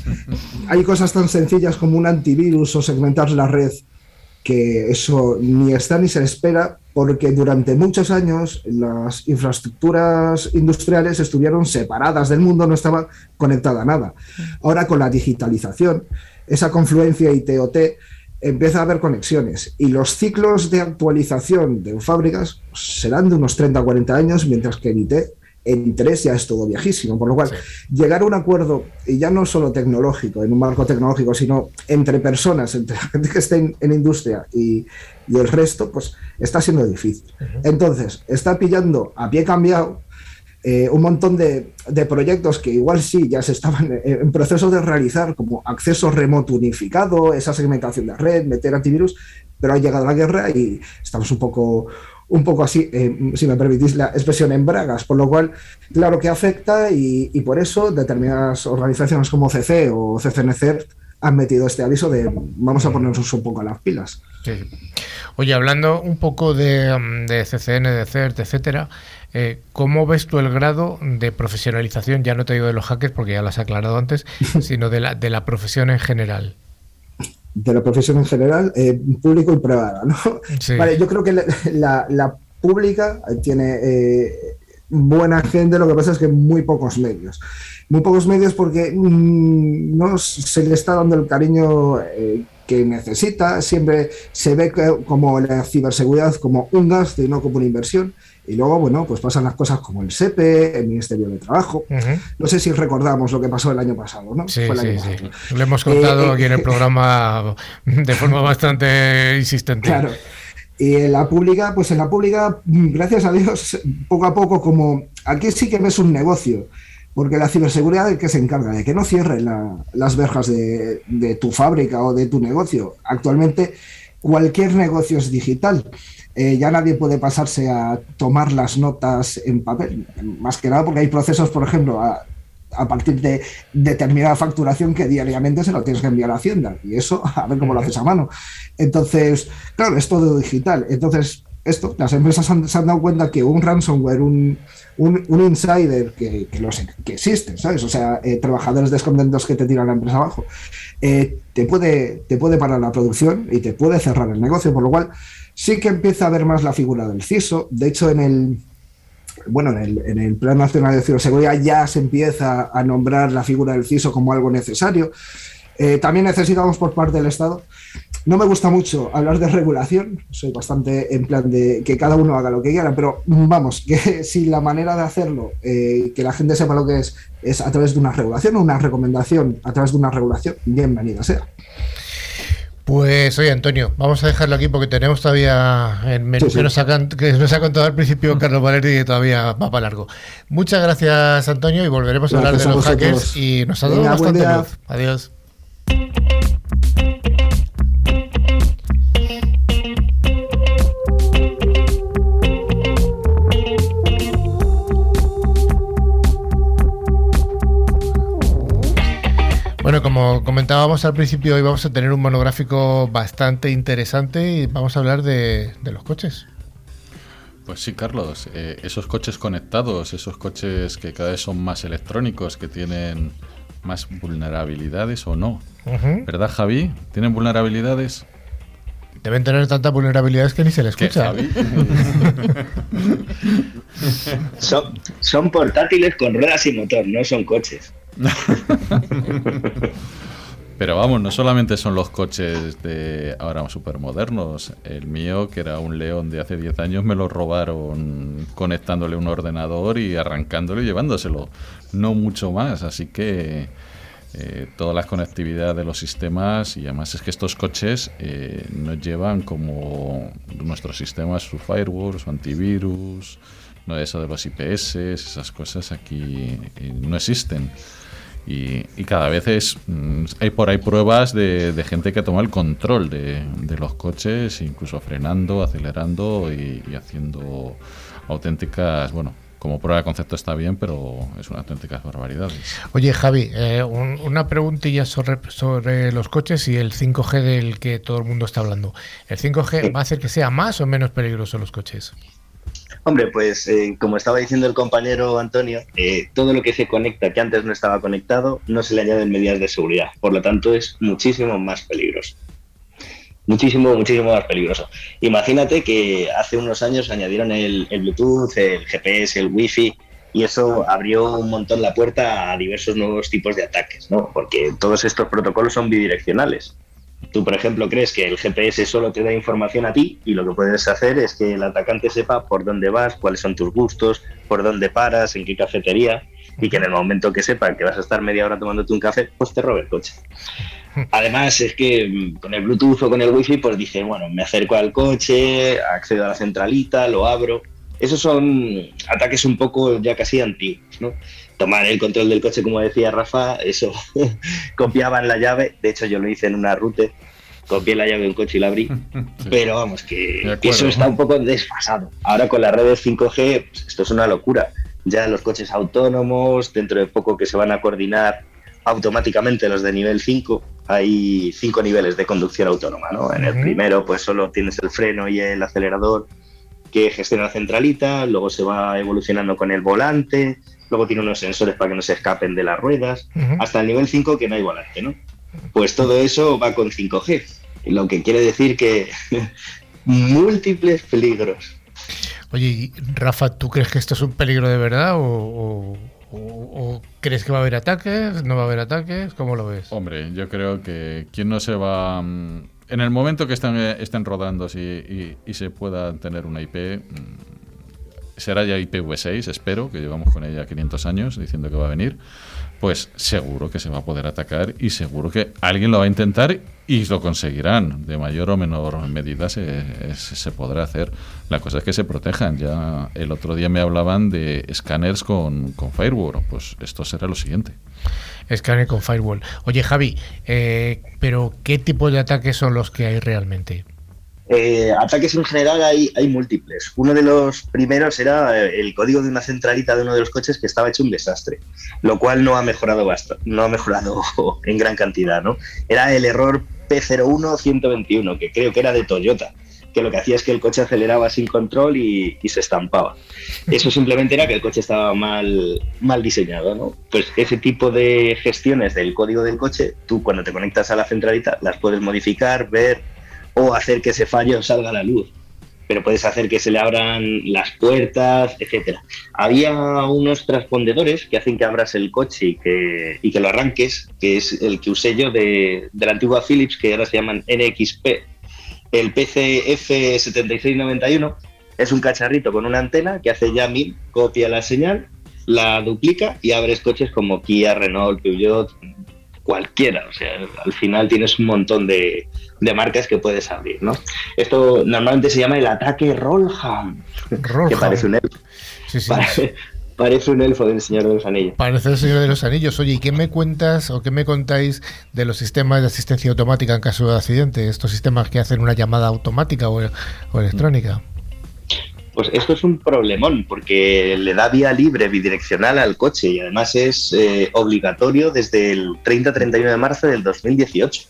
hay cosas tan sencillas como un antivirus o segmentar la red que eso ni está ni se espera porque durante muchos años las infraestructuras industriales estuvieron separadas del mundo, no estaba conectada a nada. Ahora con la digitalización, esa confluencia ITOT empieza a haber conexiones y los ciclos de actualización de fábricas serán de unos 30 o 40 años, mientras que en IT en tres ya es todo viejísimo, por lo cual llegar a un acuerdo, y ya no solo tecnológico, en un marco tecnológico, sino entre personas, entre la gente que esté en, en industria y, y, el resto, pues está siendo difícil. Uh -huh. Entonces, está pillando a pie cambiado eh, un montón de, de, proyectos que igual sí ya se estaban en, en proceso de realizar, como acceso remoto unificado, esa segmentación de red, meter antivirus, pero ha llegado la guerra y estamos un poco un poco así, eh, si me permitís la expresión, en bragas, por lo cual, claro que afecta y, y, por eso determinadas organizaciones como CC o CCNC han metido este aviso de vamos a ponernos un poco a las pilas. Sí. Oye, hablando un poco de, de CCN, de CERT, etcétera, eh, ¿cómo ves tú el grado de profesionalización? Ya no te digo de los hackers porque ya lo has aclarado antes, sino de la, de la profesión en general de la profesión en general, eh, público y privada. ¿no? Sí. Vale, yo creo que la, la, la pública tiene eh, buena gente, lo que pasa es que muy pocos medios. Muy pocos medios porque mmm, no se le está dando el cariño eh, que necesita, siempre se ve como la ciberseguridad como un gasto y no como una inversión. Y luego, bueno, pues pasan las cosas como el SEPE, el Ministerio de Trabajo. Uh -huh. No sé si recordamos lo que pasó el año pasado, ¿no? Sí, sí, sí. Lo hemos contado eh, aquí en el programa de forma bastante insistente. Claro. Y en la pública, pues en la pública, gracias a Dios, poco a poco, como aquí sí que ves un negocio, porque la ciberseguridad es que se encarga de que no cierren la, las verjas de, de tu fábrica o de tu negocio. Actualmente, cualquier negocio es digital. Eh, ya nadie puede pasarse a tomar las notas en papel, más que nada porque hay procesos, por ejemplo, a, a, partir de determinada facturación que diariamente se lo tienes que enviar a Hacienda y eso a ver cómo lo haces a mano. Entonces, claro, es todo digital. Entonces, esto, las empresas han, se han dado cuenta que un ransomware, un, un, insider que, que, los, existe, ¿sabes? O sea, eh, trabajadores descontentos que te tiran la empresa abajo, eh, te, puede, te puede parar la producción y te puede cerrar el negocio, por lo cual sí que empieza a ver más la figura del CISO. De hecho, en el, bueno, en el, en el, Plan Nacional de Ciberseguridad ya se empieza a nombrar la figura del CISO como algo necesario. Eh, también necesitamos por parte del Estado. No me gusta mucho hablar de regulación, soy bastante en plan de que cada uno haga lo que quiera, pero vamos, que si la manera de hacerlo, eh, que la gente sepa lo que es, es a través de una regulación o una recomendación a través de una regulación, bienvenida sea. Pues oye Antonio, vamos a dejarlo aquí porque tenemos todavía el menú sí, sí. Que, nos ha, que, nos ha, contado al principio Carlos Valeri y todavía va para largo. Muchas gracias Antonio y volveremos gracias a hablar de los hackers y nos ha dado Venga, bastante luz. Adiós. Bueno, como comentábamos al principio, hoy vamos a tener un monográfico bastante interesante y vamos a hablar de, de los coches. Pues sí, Carlos, eh, esos coches conectados, esos coches que cada vez son más electrónicos, que tienen más vulnerabilidades o no. Uh -huh. ¿Verdad, Javi? ¿Tienen vulnerabilidades? Deben tener tantas vulnerabilidades que ni se les escucha. son, son portátiles con ruedas y motor, no son coches. Pero vamos, no solamente son los coches de ahora supermodernos. El mío, que era un león de hace 10 años, me lo robaron conectándole un ordenador y arrancándolo y llevándoselo. No mucho más. Así que eh, todas las conectividades de los sistemas y además es que estos coches eh, nos llevan como nuestros sistemas, su firewall, su antivirus, No, eso de los IPS, esas cosas aquí eh, no existen. Y, cada vez es, mm, hay por ahí pruebas de, gente que toma el control de, los coches, incluso frenando, acelerando y, haciendo auténticas, bueno, como prueba de concepto está bien, pero es una auténtica barbaridad. Oye, Javi, eh, una preguntilla sobre, sobre los coches y el 5G del que todo el mundo está hablando. ¿El 5G va a hacer que sea más o menos peligroso los coches? Hombre, pues eh, como estaba diciendo el compañero Antonio, eh, todo lo que se conecta que antes no estaba conectado no se le añaden medidas de seguridad. Por lo tanto, es muchísimo más peligroso. Muchísimo, muchísimo más peligroso. Imagínate que hace unos años añadieron el, el Bluetooth, el GPS, el Wi-Fi, y eso abrió un montón la puerta a diversos nuevos tipos de ataques, ¿no? Porque todos estos protocolos son bidireccionales. Tú, por ejemplo, crees que el GPS solo te da información a ti y lo que puedes hacer es que el atacante sepa por dónde vas, cuáles son tus gustos, por dónde paras, en qué cafetería y que en el momento que sepa que vas a estar media hora tomándote un café, pues te robe el coche. Además es que mm, con el Bluetooth o con el Wi-Fi, pues dice, bueno, me acerco al coche, accedo a la centralita, lo abro. Esos son ataques un poco ya casi antiguos, ¿no? Tomar el control del coche, como decía Rafa, eso copiaban la llave. De hecho, yo lo hice en una ruta, copié la llave de un coche y la abrí. Pero vamos, que, eso está un poco desfasado. Ahora con las redes 5G, pues, esto es una locura. Ya los coches autónomos, dentro de poco que se van a coordinar automáticamente los de nivel 5. Hay cinco niveles de conducción autónoma, ¿no? En el primero, pues solo tienes el freno y el acelerador que gestiona la centralita, luego se va evolucionando con el volante, luego tiene unos sensores para que no se escapen de las ruedas, hasta el nivel 5 que no hay volante, ¿no? Pues todo eso va con 5G, lo que quiere decir que múltiples peligros. Oye, Rafa, ¿tú crees que esto es un peligro de verdad o, crees que va a haber ataques? ¿No va a haber ataques? ¿Cómo lo ves? Hombre, yo creo que quien no se va... Mm, en el momento que estén, estén rodando y, y, se pueda tener una IP, será ya IPv6, espero, que llevamos con ella 500 años diciendo que va a venir, pues seguro que se va a poder atacar y seguro que alguien lo va a intentar y lo conseguirán. De mayor o menor medida se, se podrá hacer. La cosa es que se protejan. Ya el otro día me hablaban de escáneres con, con firewall. Pues esto será lo siguiente. Escáner con firewall. Oye Javi, eh, pero ¿qué tipo de ataques son los que hay realmente? Eh, ataques en general hay, múltiples. Uno de los primeros era eh, el código de una centralita de uno de los coches que estaba hecho un desastre, lo cual no ha mejorado bastante, no ha mejorado en gran cantidad, ¿no? Era el error P01121, que creo que era de Toyota, que lo que hacía es que el coche aceleraba sin control y, se estampaba. Eso simplemente era que el coche estaba mal, mal diseñado, ¿no? Pues ese tipo de gestiones del código del coche, tú cuando te conectas a la centralita las puedes modificar, ver, o hacer que ese fallo salga la luz. Pero puedes hacer que se le abran las puertas, etcétera. Había unos transpondedores que hacen que abras el coche y que, y que lo arranques, que es el que usé yo de, la antigua Philips, que ahora se llaman NXP. El PCF7691 es un cacharrito con una antena que hace jamming, copia la señal, la duplica y abres coches como Kia, Renault, Peugeot, cualquiera. O sea, al final tienes un montón de, de marcas que puedes abrir, ¿no? Esto normalmente se llama el ataque Rollham, que parece un elfo. Parece, un elfo del Señor de los Anillos. Parece el Señor de los Anillos. Oye, ¿y qué me cuentas o qué me contáis de los sistemas de asistencia automática en caso de accidente? Estos sistemas que hacen una llamada automática o, electrónica. Pues esto es un problemón porque le da vía libre bidireccional al coche y además es eh, obligatorio desde el 30-31 de marzo del 2018.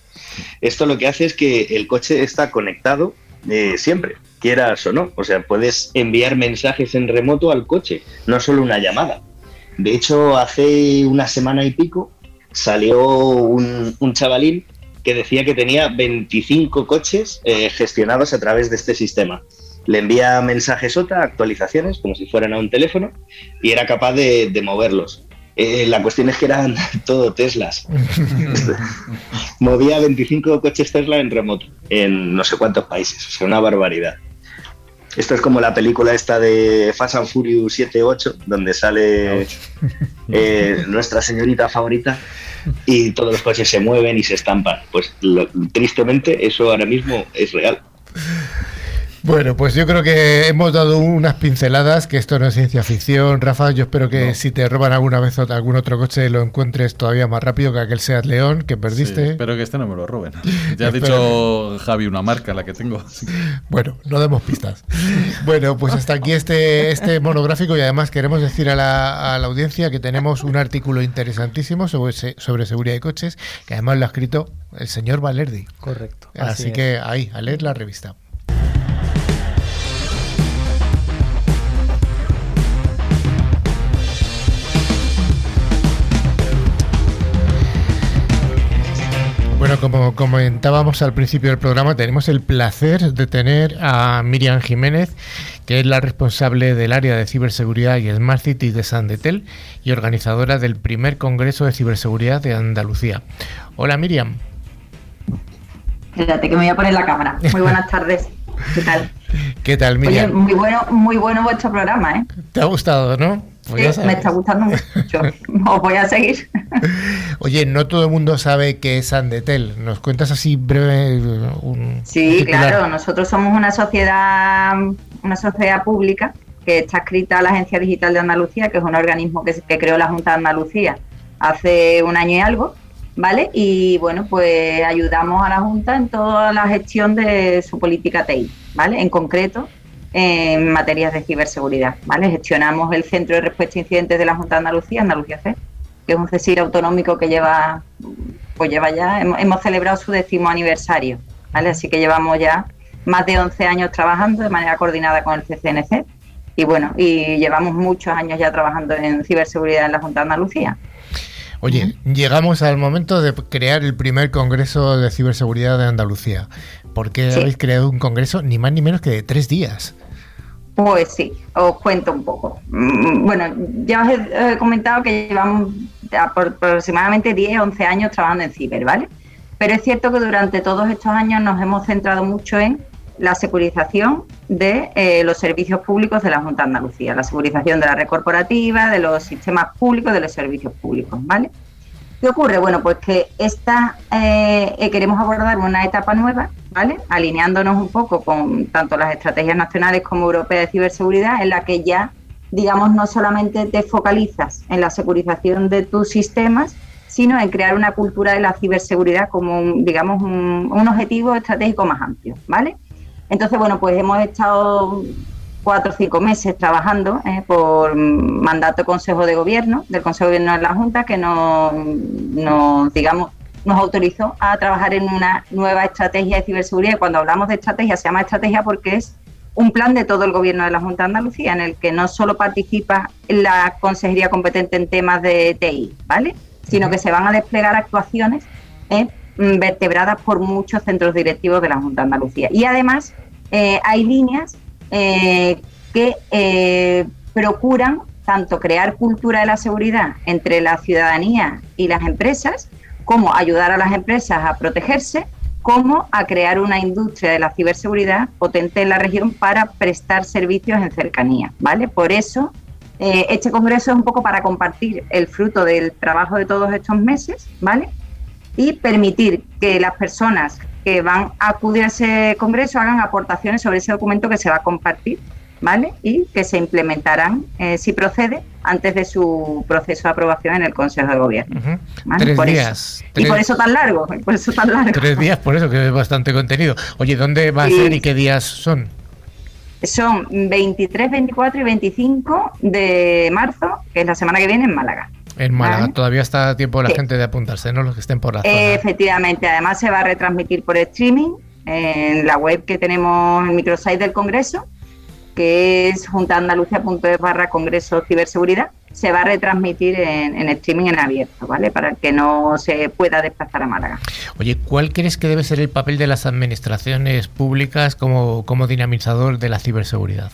Esto lo que hace es que el coche está conectado eh, siempre, quieras o no. O sea, puedes enviar mensajes en remoto al coche, no solo una llamada. De hecho, hace una semana y pico salió un, chavalín que decía que tenía 25 coches eh, gestionados a través de este sistema. Le envía mensajes OTA, actualizaciones, como si fueran a un teléfono, y era capaz de moverlos. Eh, la cuestión es que eran todo Teslas. Movía 25 coches Tesla en remoto, en no sé cuántos países, o sea, una barbaridad. Esto es como la película esta de Fast and Furious 7-8, donde sale eh, nuestra señorita favorita y todos los coches se mueven y se estampan. Pues tristemente eso ahora mismo es real. Bueno, pues yo creo que hemos dado unas pinceladas, que esto no es ciencia ficción. Rafa, yo espero que si te roban alguna vez algún otro coche lo encuentres todavía más rápido que aquel Seat León que perdiste. espero que este no me lo roben. Ya ha dicho Javi una marca, la que tengo. Bueno, no demos pistas. Bueno, pues hasta aquí este, este monográfico y además queremos decir a la, audiencia que tenemos un artículo interesantísimo sobre, sobre seguridad de coches, que además lo ha escrito el señor Valerdi. Correcto. Así, que ahí, a leer la revista. Como comentábamos al principio del programa, tenemos el placer de tener a Miriam Jiménez, que es la responsable del área de ciberseguridad y Smart City de Sandetel y organizadora del primer Congreso de Ciberseguridad de Andalucía. Hola Miriam. Espérate que me voy a poner la cámara. Muy buenas tardes. ¿Qué tal? ¿Qué tal, Miriam? muy bueno, muy bueno vuestro programa, ¿eh? ¿Te ha gustado, no? Pues me está gustando mucho. Os voy a seguir. Oye, no todo el mundo sabe qué es Andetel. ¿Nos cuentas así breve un Sí, claro. Nosotros somos una sociedad, una sociedad pública que está escrita a la Agencia Digital de Andalucía, que es un organismo que, que creó la Junta de Andalucía hace un año y algo, ¿vale? Y bueno, pues ayudamos a la Junta en toda la gestión de su política TI, ¿vale? En concreto, en materias de ciberseguridad. ¿vale? Gestionamos el Centro de Respuesta a Incidentes de la Junta de Andalucía, Andalucía C, que es un CESIR autonómico que lleva, pues lleva ya, hemos, celebrado su décimo aniversario, ¿vale? así que llevamos ya más de 11 años trabajando de manera coordinada con el CCNC y bueno, y llevamos muchos años ya trabajando en ciberseguridad en la Junta de Andalucía. Oye, llegamos al momento de crear el primer Congreso de Ciberseguridad de Andalucía. ¿Por qué habéis creado un congreso ni más ni menos que de tres días? Pues sí, os cuento un poco. Mm, bueno, ya os he, comentado que llevamos aproximadamente 10, 11 años trabajando en ciber, ¿vale? Pero es cierto que durante todos estos años nos hemos centrado mucho en la securización de eh, los servicios públicos de la Junta de Andalucía, la securización de la red corporativa, de los sistemas públicos, de los servicios públicos, ¿vale? ¿Qué ocurre? Bueno, pues que esta eh, queremos abordar una etapa nueva, ¿vale? Alineándonos un poco con tanto las estrategias nacionales como europeas de ciberseguridad, en la que ya, digamos, no solamente te focalizas en la securización de tus sistemas, sino en crear una cultura de la ciberseguridad como, digamos, un, un objetivo estratégico más amplio, ¿vale? Entonces, bueno, pues hemos estado cuatro o cinco meses trabajando eh, por mandato Consejo de Gobierno, del Consejo de Gobierno de la Junta, que nos, digamos, nos autorizó a trabajar en una nueva estrategia de ciberseguridad. Y cuando hablamos de estrategia, se llama estrategia porque es un plan de todo el Gobierno de la Junta de Andalucía, en el que no solo participa la Consejería competente en temas de TI, ¿vale? Sino que se van a desplegar actuaciones eh, vertebradas por muchos centros directivos de la Junta de Andalucía. Y además eh, hay líneas eh, que eh, procuran tanto crear cultura de la seguridad entre la ciudadanía y las empresas, como ayudar a las empresas a protegerse, como a crear una industria de la ciberseguridad potente en la región para prestar servicios en cercanía, ¿vale? Por eso eh, este congreso es un poco para compartir el fruto del trabajo de todos estos meses, ¿vale? Y permitir que las personas que van a acudir a ese congreso hagan aportaciones sobre ese documento que se va a compartir, ¿vale? Y que se implementarán, eh, si procede, antes de su proceso de aprobación en el Consejo de Gobierno. Tres días. y por eso tan largo, por eso tan largo. Tres días, por eso que es bastante contenido. Oye, ¿dónde va a ser y qué días son? Son 23, 24 y 25 de marzo, que es la semana que viene en Málaga. En Málaga todavía está a tiempo la gente de apuntarse, ¿no? Los que estén por la zona. Efectivamente, además se va a retransmitir por streaming en la web que tenemos, el microsite del Congreso, que es juntaandalucia.es barra Congreso Ciberseguridad. Se va a retransmitir en, streaming en abierto, ¿vale? Para que no se pueda desplazar a Málaga. Oye, ¿cuál crees que debe ser el papel de las administraciones públicas como, como dinamizador de la ciberseguridad?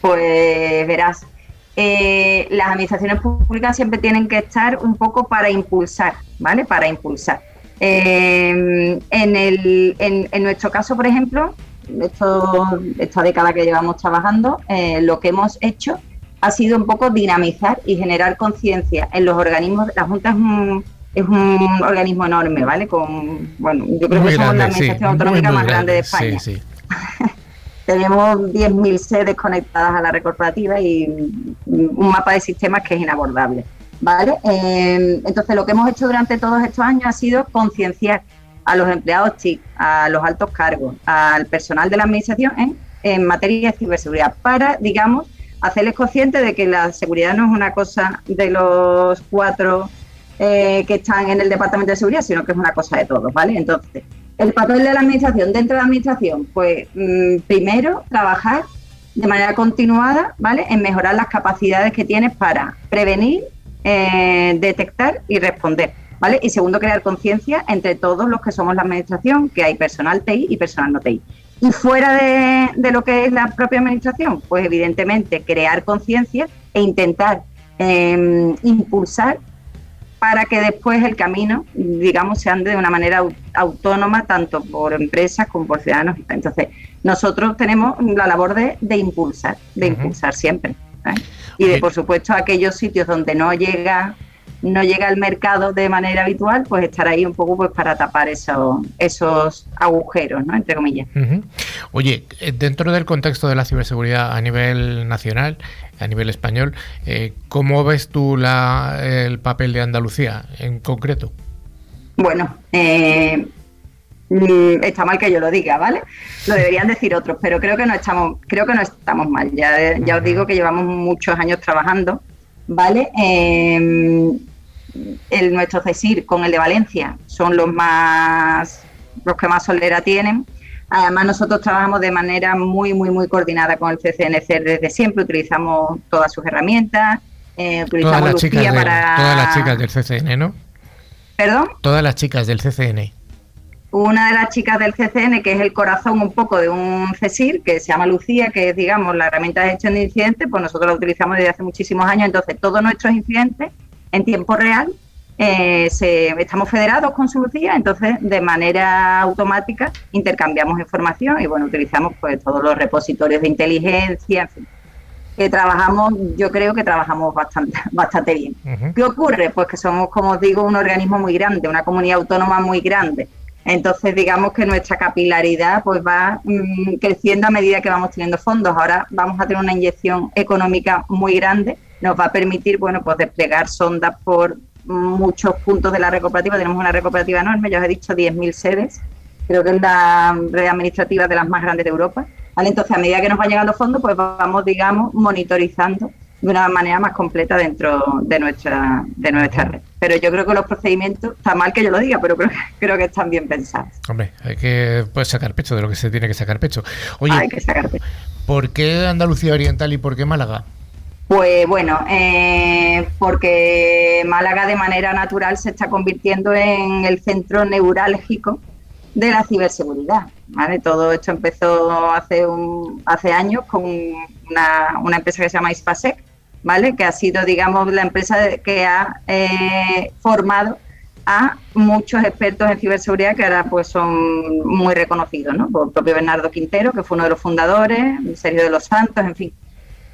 pues verás, eh, las administraciones públicas siempre tienen que estar un poco para impulsar, ¿vale? Para impulsar. Eh, en, el, en, nuestro caso, por ejemplo, esta década que llevamos trabajando, eh, lo que hemos hecho ha sido un poco dinamizar y generar conciencia en los organismos. La Junta es un, organismo enorme, ¿vale? Con, bueno, yo creo que somos la administración autonómica más grande de España. tenemos 10.000 sedes conectadas a la red corporativa y un mapa de sistemas que es inabordable. ¿vale? Em, entonces, lo que hemos hecho durante todos estos años ha sido concienciar a los empleados TIC, a los altos cargos, al personal de la administración en, en materia de ciberseguridad, para, digamos, hacerles conscientes de que la seguridad no es una cosa de los cuatro eh, que están en el departamento de seguridad, sino que es una cosa de todos, ¿vale? Entonces, el papel de la administración dentro de la administración, pues mm, primero trabajar de manera continuada, ¿vale? En mejorar las capacidades que tienes para prevenir, eh, detectar y responder, ¿vale? Y segundo, crear conciencia entre todos los que somos la administración, que hay personal TI y personal no TI. Y fuera de, lo que es la propia administración, pues evidentemente crear conciencia e intentar em, impulsar para que después el camino, digamos, se ande de una manera autónoma, tanto por empresas como por ciudadanos. Entonces, nosotros tenemos la labor de, impulsar, de impulsar siempre. ¿eh? Y de, por supuesto, aquellos sitios donde no llega no llega al mercado de manera habitual, pues estar ahí un poco pues para tapar esos, esos agujeros, ¿no? Entre comillas. Oye, eh, dentro del contexto de la ciberseguridad a nivel nacional, a nivel español, eh, ¿cómo ves tú la, el papel de Andalucía en concreto? Bueno, eh, mm, está mal que yo lo diga, ¿vale? Lo deberían decir otros, pero creo que no estamos, creo que no estamos mal. Ya, ya os digo que llevamos muchos años trabajando, ¿vale? Eh, el nuestro CESIR con el de Valencia son los más los que más solera tienen. Además, nosotros trabajamos de manera muy, muy, muy coordinada con el CCNC desde siempre. Utilizamos todas sus herramientas. Eh, todas, las chicas para... todas las chicas del CCN, ¿no? ¿Perdón? Todas las chicas del CCN. Una de las chicas del CCN, que es el corazón un poco de un CESIR, que se llama Lucía, que es, digamos, la herramienta de gestión de incidentes, pues nosotros la utilizamos desde hace muchísimos años. Entonces, todos nuestros incidentes en tiempo real. Eh, estamos federados con su Lucía, entonces de manera automática intercambiamos información y bueno, utilizamos pues todos los repositorios de inteligencia, que trabajamos, yo creo que trabajamos bastante, bastante bien. ¿Qué ocurre? Pues que somos, como os digo, un organismo muy grande, una comunidad autónoma muy grande. Entonces, digamos que nuestra capilaridad pues va mm, creciendo a medida que vamos teniendo fondos. Ahora vamos a tener una inyección económica muy grande nos va a permitir, bueno, pues desplegar sondas por muchos puntos de la red cooperativa. Tenemos una red cooperativa enorme, ya os he dicho, 10.000 sedes. Creo que es la red administrativa de las más grandes de Europa. ¿Vale? Entonces, a medida que nos van llegando fondos, pues vamos, digamos, monitorizando de una manera más completa dentro de nuestra de nuestra red. Pero yo creo que los procedimientos, está mal que yo lo diga, pero creo, creo que están bien pensados. Hombre, hay que pues, sacar pecho de lo que se tiene que sacar pecho. Oye, hay que sacar pecho. ¿por qué Andalucía Oriental y por qué Málaga? Pues bueno, eh, porque Málaga de manera natural se está convirtiendo en el centro neurálgico de la ciberseguridad. ¿vale? Todo esto empezó hace, un, hace años con una, empresa que se llama Ispasec, ¿vale? que ha sido, digamos, la empresa que ha eh, formado a muchos expertos en ciberseguridad que ahora pues son muy reconocidos, ¿no? Por el propio Bernardo Quintero, que fue uno de los fundadores, Sergio de los Santos, en fin.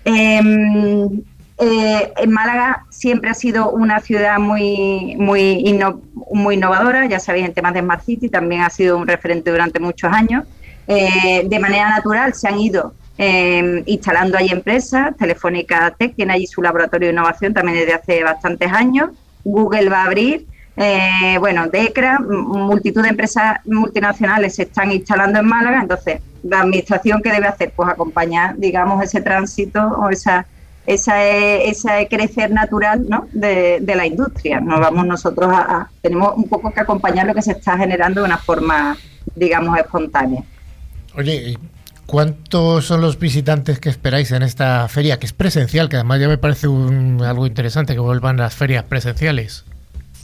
Em, eh, en Málaga siempre ha sido una ciudad muy, muy, muy innovadora, ya sabéis, en temas de Smart City, también ha sido un referente durante muchos años. Eh, de manera natural se han ido em, instalando ahí empresas, Telefónica Tech tiene allí su laboratorio de innovación también desde hace bastantes años, Google va a abrir, eh, bueno, DECRA, multitud de empresas multinacionales se están instalando en Málaga, entonces la administración que debe hacer, pues acompañar, digamos, ese tránsito o esa esa ese crecer natural ¿no? de, la industria. Nos vamos nosotros a, tenemos un poco que acompañar lo que se está generando de una forma, digamos, espontánea. Oye, ¿cuántos son los visitantes que esperáis en esta feria, que es presencial, que además ya me parece algo interesante que vuelvan las ferias presenciales?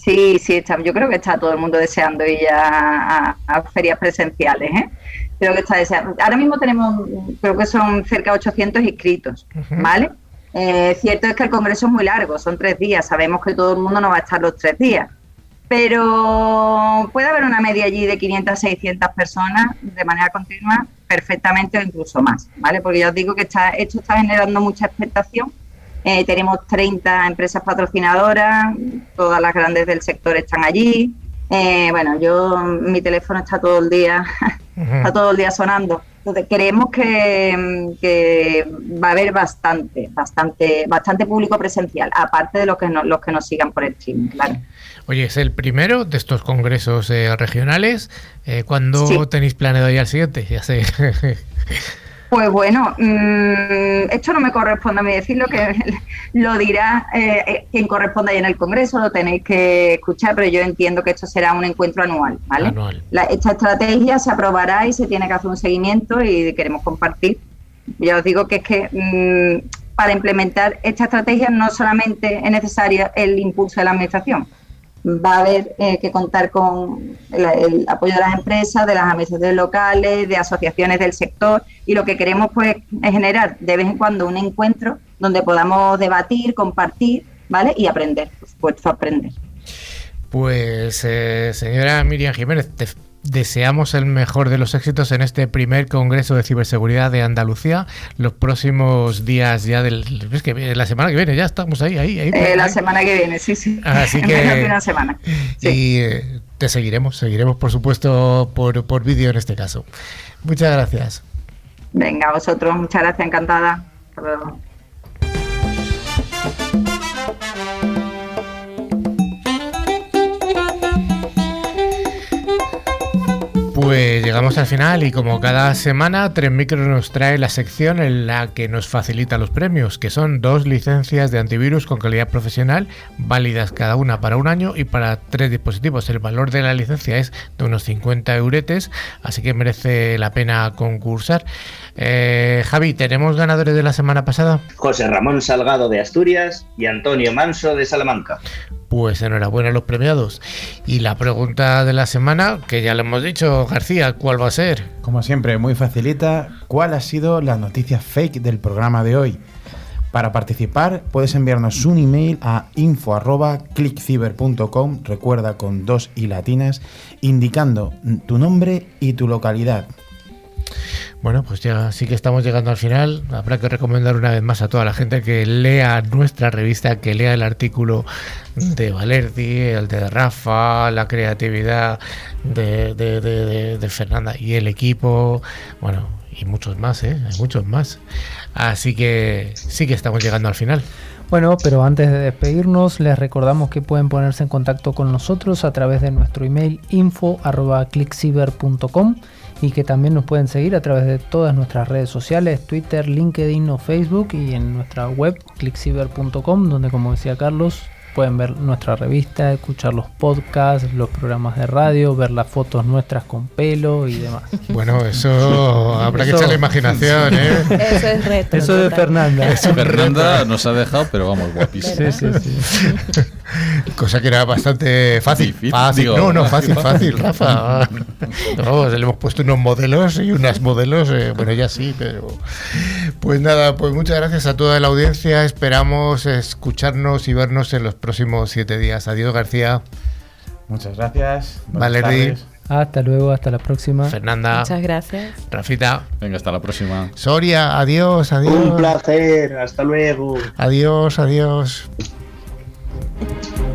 Sí, sí, está, yo creo que está todo el mundo deseando ir a, a ferias presenciales. ¿eh? creo que está deseando. Ahora mismo tenemos, creo que son cerca de 800 inscritos, ¿vale? Eh, cierto es que el congreso es muy largo, son tres días, sabemos que todo el mundo no va a estar los tres días, pero puede haber una media allí de 500 600 personas de manera continua perfectamente o incluso más, ¿vale? Porque ya os digo que está, esto está generando mucha expectación. Eh, tenemos 30 empresas patrocinadoras, todas las grandes del sector están allí. Eh, bueno, yo mi teléfono está todo el día, está todo el día sonando Entonces creemos que, va a haber bastante, bastante, bastante público presencial, aparte de los que, los que nos sigan por el streaming, claro. Oye, es el primero de estos congresos eh, regionales. Eh, ¿Cuándo tenéis planeado ya el siguiente? Ya sé. Pues bueno, mm, esto no me corresponde a mí decirlo, que lo dirá eh, eh, quien corresponde ahí en el Congreso, lo tenéis que escuchar, pero yo entiendo que esto será un encuentro anual, ¿vale? esta estrategia se aprobará y se tiene que hacer un seguimiento y queremos compartir. Ya os digo que es que mm, para implementar esta estrategia no solamente es necesario el impulso de la Administración, va a haber eh, que contar con el, apoyo de las empresas, de las administraciones locales, de asociaciones del sector y lo que queremos pues es generar de vez en cuando un encuentro donde podamos debatir, compartir, ¿vale? Y aprender, por aprender. Pues eh, señora Miriam Jiménez, te Deseamos el mejor de los éxitos en este primer Congreso de Ciberseguridad de Andalucía. Los próximos días ya del... Es que la semana que viene ya estamos ahí, ahí, ahí. Eh, la semana que viene, sí, sí. Así que... una semana. Y eh, te seguiremos, seguiremos por supuesto por, por vídeo en este caso. Muchas gracias. Venga, vosotros, muchas gracias, encantada. Pues llegamos al final y como cada semana, Tren Micro nos trae la sección en la que nos facilita los premios, que son dos licencias de antivirus con calidad profesional, válidas cada una para un año y para tres dispositivos. El valor de la licencia es de unos 50 euretes, así que merece la pena concursar. Eh, Javi, ¿tenemos ganadores de la semana pasada? José Ramón Salgado de Asturias y Antonio Manso de Salamanca. Pues enhorabuena a los premiados. Y la pregunta de la semana, que ya le hemos dicho, García, ¿cuál va a ser? Como siempre, muy facilita. ¿Cuál ha sido la noticia fake del programa de hoy? Para participar puedes enviarnos un email a info.clickciber.com, recuerda con dos y latinas, indicando tu nombre y tu localidad. Bueno, pues ya sí que estamos llegando al final. Habrá que recomendar una vez más a toda la gente que lea nuestra revista, que lea el artículo de Valerdi, el de Rafa, la creatividad de, de, Fernanda y el equipo. Bueno, y muchos más, ¿eh? Hay muchos más. Así que sí que estamos llegando al final. Bueno, pero antes de despedirnos, les recordamos que pueden ponerse en contacto con nosotros a través de nuestro email info.clickciber.com y que también nos pueden seguir a través de todas nuestras redes sociales, Twitter, LinkedIn o Facebook y en nuestra web clickciber.com donde como decía Carlos Pueden ver nuestra revista, escuchar los podcasts, los programas de radio, ver las fotos nuestras con pelo y demás. Bueno, eso habrá que echar la imaginación, ¿eh? Eso es reto. Eso de Fernanda. Eso Fernanda nos ha dejado, pero vamos, guapísimo. Sí, sí, sí. Cosa que era bastante fácil. fácil. no, no, fácil, fácil, Rafa. No, le hemos puesto unos modelos y unas modelos, eh, bueno, ya sí, pero. Pues nada, pues muchas gracias a toda la audiencia. Esperamos escucharnos y vernos en los próximos siete días. Adiós, García. Muchas gracias. Valerie. Hasta luego, hasta la próxima. Fernanda. Muchas gracias. Rafita. Venga, hasta la próxima. Soria, adiós, adiós. Un placer, hasta luego. Adiós, adiós. Thank you.